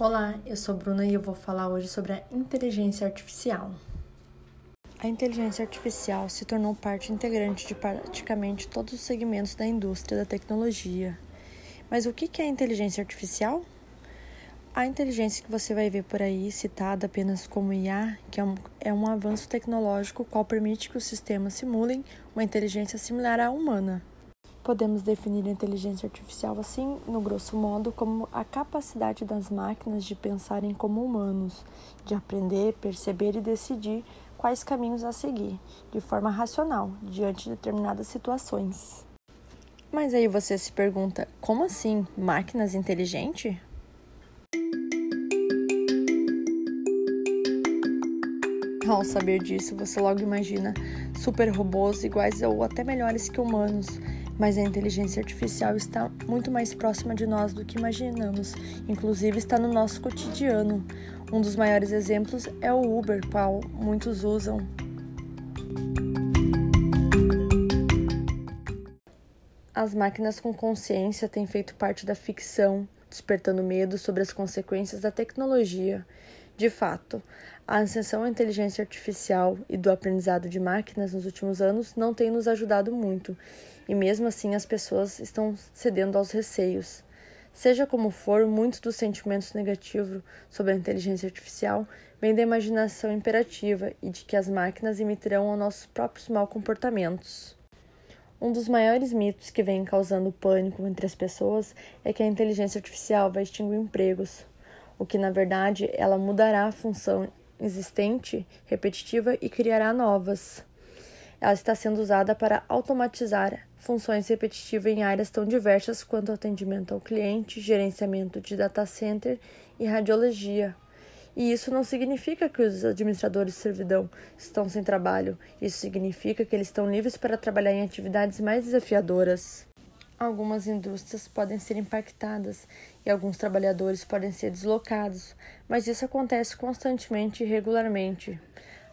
Olá, eu sou Bruna e eu vou falar hoje sobre a inteligência artificial. A inteligência artificial se tornou parte integrante de praticamente todos os segmentos da indústria da tecnologia. Mas o que é inteligência artificial? A inteligência que você vai ver por aí, citada apenas como IA, que é um, é um avanço tecnológico qual permite que os sistemas simulem uma inteligência similar à humana. Podemos definir a inteligência artificial assim, no grosso modo, como a capacidade das máquinas de pensarem como humanos, de aprender, perceber e decidir quais caminhos a seguir, de forma racional, diante de determinadas situações. Mas aí você se pergunta: como assim? Máquinas inteligentes? Ao saber disso, você logo imagina super robôs iguais ou até melhores que humanos, mas a inteligência artificial está muito mais próxima de nós do que imaginamos, inclusive está no nosso cotidiano. Um dos maiores exemplos é o Uber, qual muitos usam. As máquinas com consciência têm feito parte da ficção, despertando medo sobre as consequências da tecnologia. De fato, a ascensão à inteligência artificial e do aprendizado de máquinas nos últimos anos não tem nos ajudado muito, e mesmo assim as pessoas estão cedendo aos receios. Seja como for, muitos dos sentimentos negativos sobre a inteligência artificial vêm da imaginação imperativa e de que as máquinas imitarão aos nossos próprios maus comportamentos. Um dos maiores mitos que vem causando pânico entre as pessoas é que a inteligência artificial vai extinguir empregos, o que na verdade ela mudará a função existente, repetitiva e criará novas. Ela está sendo usada para automatizar funções repetitivas em áreas tão diversas quanto atendimento ao cliente, gerenciamento de data center e radiologia. E isso não significa que os administradores de servidão estão sem trabalho. Isso significa que eles estão livres para trabalhar em atividades mais desafiadoras. Algumas indústrias podem ser impactadas e alguns trabalhadores podem ser deslocados, mas isso acontece constantemente e regularmente.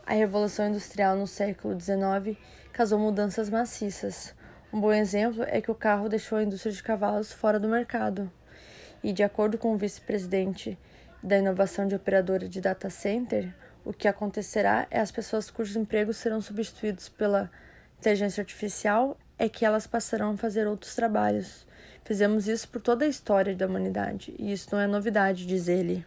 A Revolução Industrial no século XIX causou mudanças maciças. Um bom exemplo é que o carro deixou a indústria de cavalos fora do mercado. E, de acordo com o vice-presidente da inovação de operadora de data center, o que acontecerá é as pessoas cujos empregos serão substituídos pela inteligência artificial é que elas passarão a fazer outros trabalhos. Fizemos isso por toda a história da humanidade, e isso não é novidade, diz ele.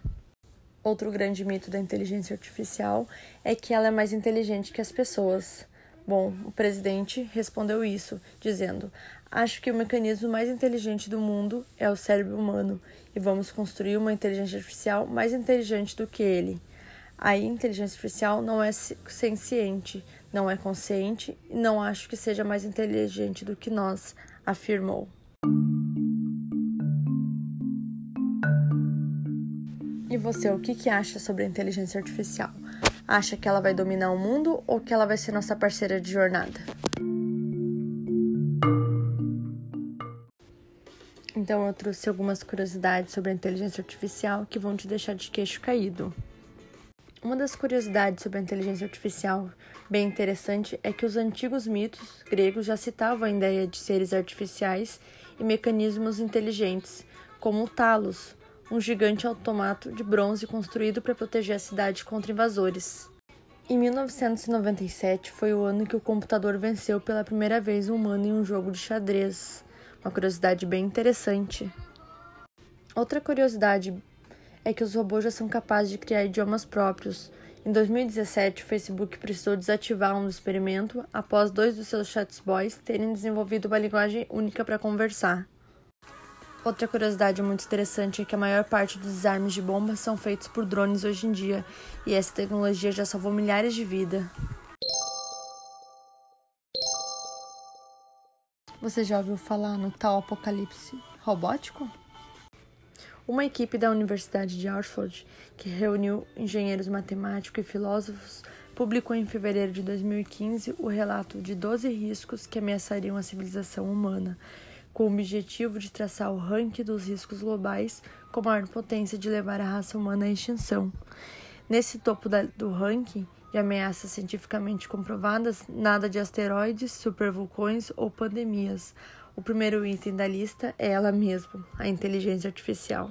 Outro grande mito da inteligência artificial é que ela é mais inteligente que as pessoas. Bom, o presidente respondeu isso, dizendo: Acho que o mecanismo mais inteligente do mundo é o cérebro humano e vamos construir uma inteligência artificial mais inteligente do que ele. A inteligência artificial não é senciente, não é consciente e não acho que seja mais inteligente do que nós, afirmou. E você, o que, que acha sobre a inteligência artificial? Acha que ela vai dominar o mundo ou que ela vai ser nossa parceira de jornada? Então, eu trouxe algumas curiosidades sobre a inteligência artificial que vão te deixar de queixo caído. Uma das curiosidades sobre a inteligência artificial bem interessante é que os antigos mitos gregos já citavam a ideia de seres artificiais e mecanismos inteligentes, como o Talos, um gigante automato de bronze construído para proteger a cidade contra invasores. Em 1997 foi o ano que o computador venceu pela primeira vez um humano em um jogo de xadrez. Uma curiosidade bem interessante. Outra curiosidade é que os robôs já são capazes de criar idiomas próprios. Em 2017, o Facebook precisou desativar um experimento após dois dos seus chatbots terem desenvolvido uma linguagem única para conversar. Outra curiosidade muito interessante é que a maior parte dos desarmes de bombas são feitos por drones hoje em dia, e essa tecnologia já salvou milhares de vidas. Você já ouviu falar no tal apocalipse robótico? Uma equipe da Universidade de Oxford, que reuniu engenheiros matemáticos e filósofos, publicou em fevereiro de 2015 o relato de 12 riscos que ameaçariam a civilização humana, com o objetivo de traçar o ranking dos riscos globais com maior potência de levar a raça humana à extinção. Nesse topo da, do ranking de ameaças cientificamente comprovadas, nada de asteroides, supervulcões ou pandemias, o primeiro item da lista é ela mesma, a inteligência artificial.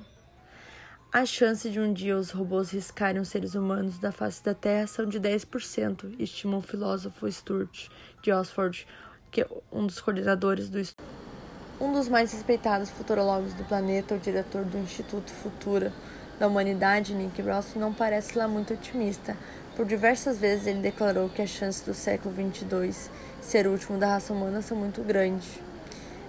A chance de um dia os robôs riscarem os seres humanos da face da Terra são de 10%, estima o filósofo Stuart de Oxford, que é um dos coordenadores do estudo. Um dos mais respeitados futurologos do planeta, o diretor do Instituto Futura da Humanidade, Nick Ross, não parece lá muito otimista. Por diversas vezes ele declarou que as chances do século 22 ser o último da raça humana são muito grandes.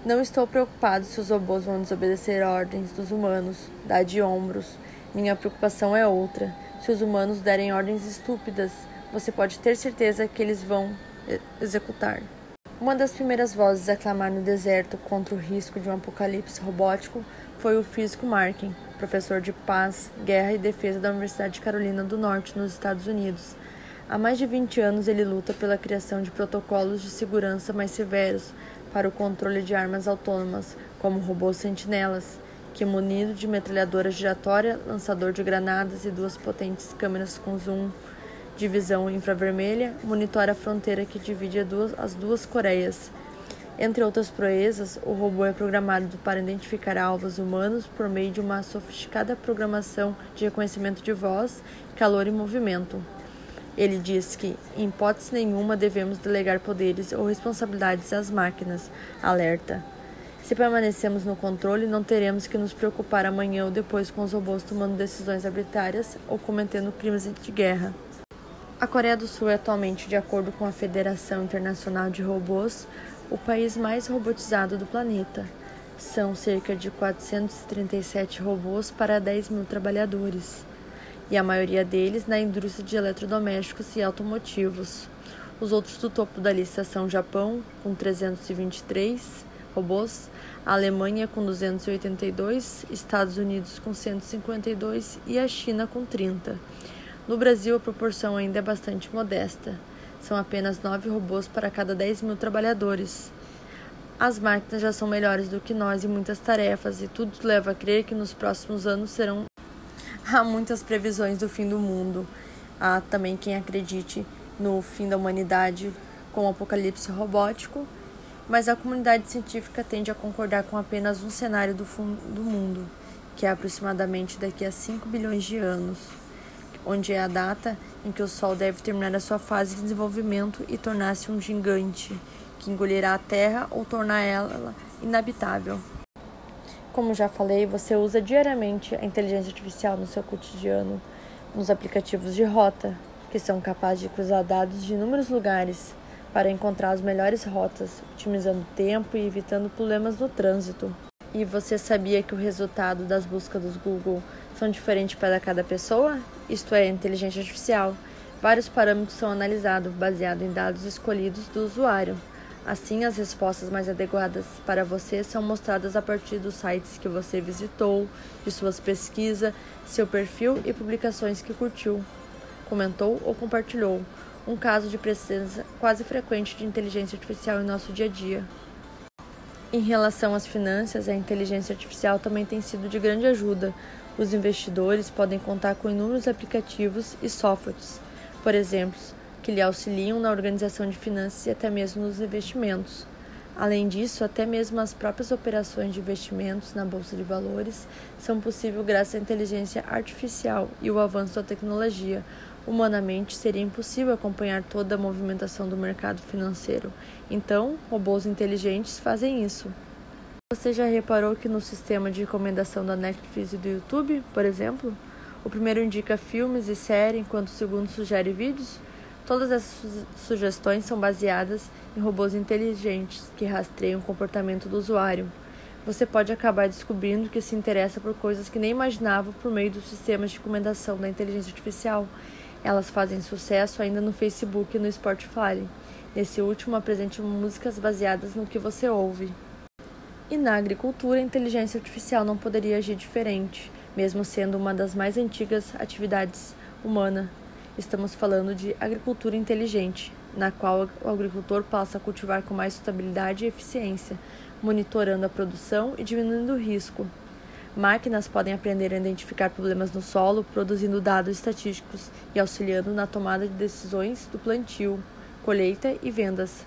Não estou preocupado se os robôs vão desobedecer ordens dos humanos, dá de ombros. Minha preocupação é outra. Se os humanos derem ordens estúpidas, você pode ter certeza que eles vão executar. Uma das primeiras vozes a clamar no deserto contra o risco de um apocalipse robótico foi o físico Markin, professor de paz, guerra e defesa da Universidade de Carolina do Norte, nos Estados Unidos. Há mais de 20 anos ele luta pela criação de protocolos de segurança mais severos para o controle de armas autônomas, como robôs sentinelas, que, munido de metralhadora giratória, lançador de granadas e duas potentes câmeras com zoom de visão infravermelha, monitora a fronteira que divide as duas Coreias. Entre outras proezas, o robô é programado para identificar alvos humanos por meio de uma sofisticada programação de reconhecimento de voz, calor e movimento. Ele diz que, em hipótese nenhuma, devemos delegar poderes ou responsabilidades às máquinas. Alerta. Se permanecemos no controle, não teremos que nos preocupar amanhã ou depois com os robôs tomando decisões arbitrárias ou cometendo crimes de guerra. A Coreia do Sul é atualmente, de acordo com a Federação Internacional de Robôs, o país mais robotizado do planeta. São cerca de 437 robôs para 10 mil trabalhadores e a maioria deles na indústria de eletrodomésticos e automotivos. Os outros do topo da lista são Japão, com 323 robôs, Alemanha com 282, Estados Unidos com 152 e a China com 30. No Brasil, a proporção ainda é bastante modesta. São apenas 9 robôs para cada 10 mil trabalhadores. As máquinas já são melhores do que nós em muitas tarefas, e tudo leva a crer que nos próximos anos serão há muitas previsões do fim do mundo. Há também quem acredite no fim da humanidade com o apocalipse robótico, mas a comunidade científica tende a concordar com apenas um cenário do, do mundo, que é aproximadamente daqui a 5 bilhões de anos, onde é a data em que o Sol deve terminar a sua fase de desenvolvimento e tornar-se um gigante que engolirá a Terra ou tornar ela inabitável. Como já falei, você usa diariamente a inteligência artificial no seu cotidiano, nos aplicativos de rota, que são capazes de cruzar dados de inúmeros lugares para encontrar as melhores rotas, otimizando tempo e evitando problemas no trânsito. E você sabia que o resultado das buscas do Google são diferentes para cada pessoa? Isto é, inteligência artificial. Vários parâmetros são analisados baseado em dados escolhidos do usuário. Assim, as respostas mais adequadas para você são mostradas a partir dos sites que você visitou, de suas pesquisas, seu perfil e publicações que curtiu, comentou ou compartilhou. Um caso de presença quase frequente de inteligência artificial em nosso dia a dia. Em relação às finanças, a inteligência artificial também tem sido de grande ajuda. Os investidores podem contar com inúmeros aplicativos e softwares, por exemplo, que lhe auxiliam na organização de finanças e até mesmo nos investimentos. Além disso, até mesmo as próprias operações de investimentos na bolsa de valores são possíveis graças à inteligência artificial e o avanço da tecnologia. Humanamente, seria impossível acompanhar toda a movimentação do mercado financeiro. Então, robôs inteligentes fazem isso. Você já reparou que no sistema de recomendação da Netflix e do YouTube, por exemplo, o primeiro indica filmes e séries, enquanto o segundo sugere vídeos? Todas essas sugestões são baseadas em robôs inteligentes que rastreiam o comportamento do usuário. Você pode acabar descobrindo que se interessa por coisas que nem imaginava por meio dos sistemas de recomendação da inteligência artificial. Elas fazem sucesso ainda no Facebook e no Spotify. Nesse último, apresente músicas baseadas no que você ouve. E na agricultura, a inteligência artificial não poderia agir diferente, mesmo sendo uma das mais antigas atividades humanas Estamos falando de agricultura inteligente, na qual o agricultor passa a cultivar com mais sustentabilidade e eficiência, monitorando a produção e diminuindo o risco. Máquinas podem aprender a identificar problemas no solo, produzindo dados estatísticos e auxiliando na tomada de decisões do plantio, colheita e vendas.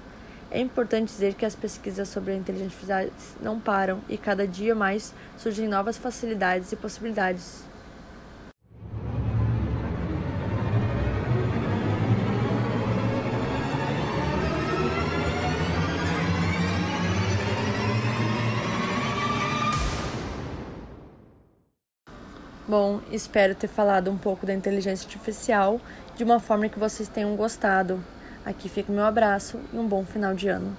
É importante dizer que as pesquisas sobre a inteligência artificial não param e cada dia mais surgem novas facilidades e possibilidades Bom, espero ter falado um pouco da inteligência artificial de uma forma que vocês tenham gostado. Aqui fica o meu abraço e um bom final de ano.